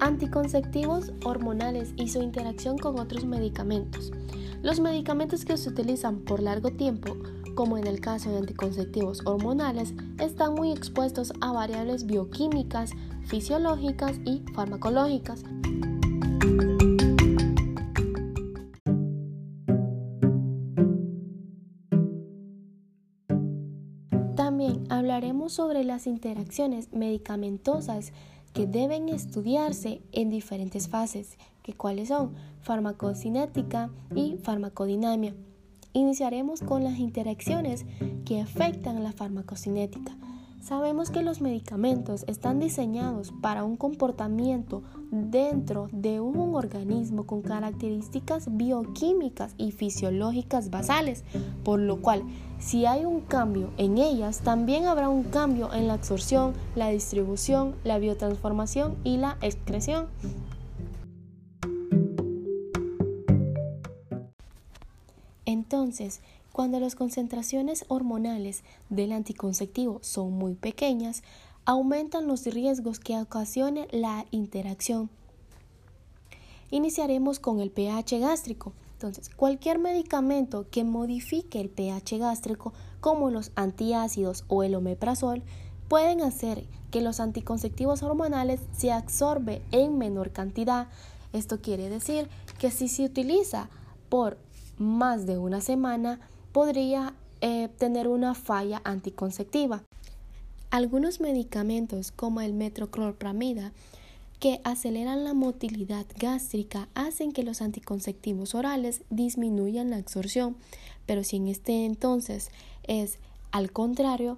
Anticonceptivos hormonales y su interacción con otros medicamentos. Los medicamentos que se utilizan por largo tiempo, como en el caso de anticonceptivos hormonales, están muy expuestos a variables bioquímicas, fisiológicas y farmacológicas. También hablaremos sobre las interacciones medicamentosas que deben estudiarse en diferentes fases, que cuáles son farmacocinética y farmacodinamia. Iniciaremos con las interacciones que afectan la farmacocinética. Sabemos que los medicamentos están diseñados para un comportamiento dentro de un organismo con características bioquímicas y fisiológicas basales, por lo cual si hay un cambio en ellas, también habrá un cambio en la absorción, la distribución, la biotransformación y la excreción. Entonces, cuando las concentraciones hormonales del anticonceptivo son muy pequeñas, aumentan los riesgos que ocasione la interacción. Iniciaremos con el pH gástrico. Entonces, cualquier medicamento que modifique el pH gástrico, como los antiácidos o el omeprazol, pueden hacer que los anticonceptivos hormonales se absorben en menor cantidad. Esto quiere decir que si se utiliza por más de una semana, podría eh, tener una falla anticonceptiva. Algunos medicamentos como el metroclopramida que aceleran la motilidad gástrica hacen que los anticonceptivos orales disminuyan la absorción, pero si en este entonces es al contrario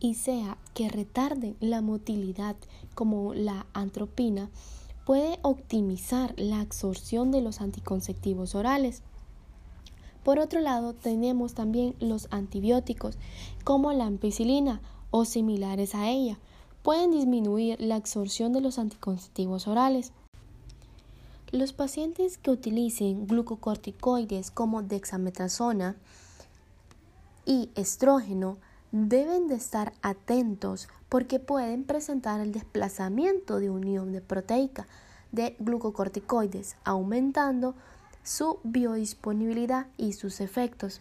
y sea que retarden la motilidad como la antropina, puede optimizar la absorción de los anticonceptivos orales. Por otro lado, tenemos también los antibióticos, como la ampicilina o similares a ella. Pueden disminuir la absorción de los anticonceptivos orales. Los pacientes que utilicen glucocorticoides como dexametasona y estrógeno deben de estar atentos porque pueden presentar el desplazamiento de unión de proteica de glucocorticoides, aumentando su biodisponibilidad y sus efectos.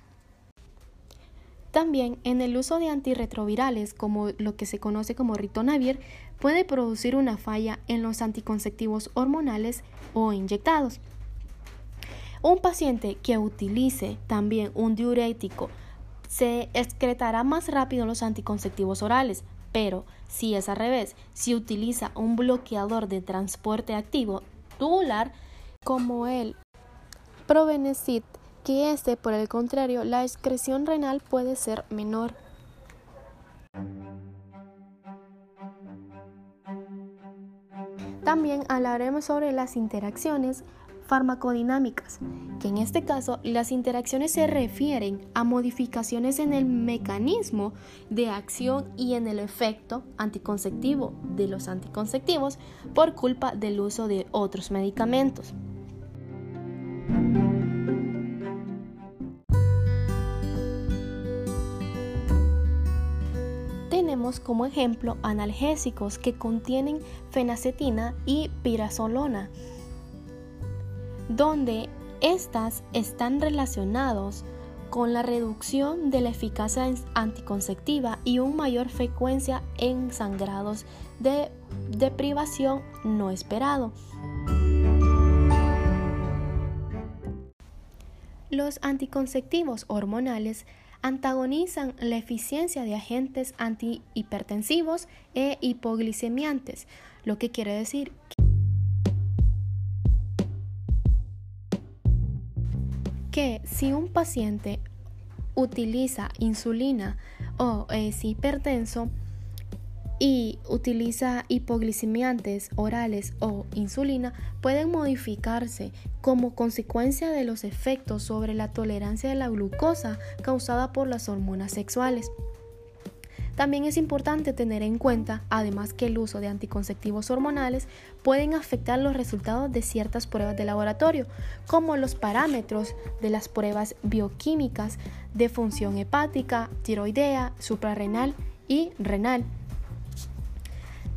También en el uso de antirretrovirales, como lo que se conoce como ritonavir, puede producir una falla en los anticonceptivos hormonales o inyectados. Un paciente que utilice también un diurético se excretará más rápido los anticonceptivos orales, pero si es al revés, si utiliza un bloqueador de transporte activo tubular como el Provenecid que este, por el contrario, la excreción renal puede ser menor. También hablaremos sobre las interacciones farmacodinámicas, que en este caso las interacciones se refieren a modificaciones en el mecanismo de acción y en el efecto anticonceptivo de los anticonceptivos por culpa del uso de otros medicamentos. Como ejemplo analgésicos que contienen fenacetina y pirazolona, donde estas están relacionados con la reducción de la eficacia anticonceptiva y una mayor frecuencia en sangrados de deprivación no esperado. Los anticonceptivos hormonales antagonizan la eficiencia de agentes antihipertensivos e hipoglicemiantes, lo que quiere decir que si un paciente utiliza insulina o es hipertenso, y utiliza hipoglicemiantes orales o insulina pueden modificarse como consecuencia de los efectos sobre la tolerancia de la glucosa causada por las hormonas sexuales. También es importante tener en cuenta, además que el uso de anticonceptivos hormonales pueden afectar los resultados de ciertas pruebas de laboratorio, como los parámetros de las pruebas bioquímicas de función hepática, tiroidea, suprarrenal y renal.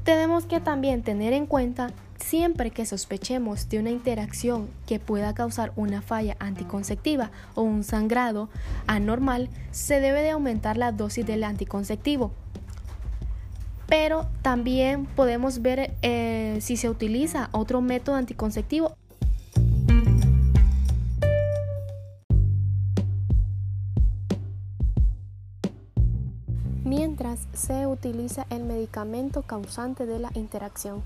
Tenemos que también tener en cuenta Siempre que sospechemos de una interacción que pueda causar una falla anticonceptiva o un sangrado anormal, se debe de aumentar la dosis del anticonceptivo. Pero también podemos ver eh, si se utiliza otro método anticonceptivo mientras se utiliza el medicamento causante de la interacción.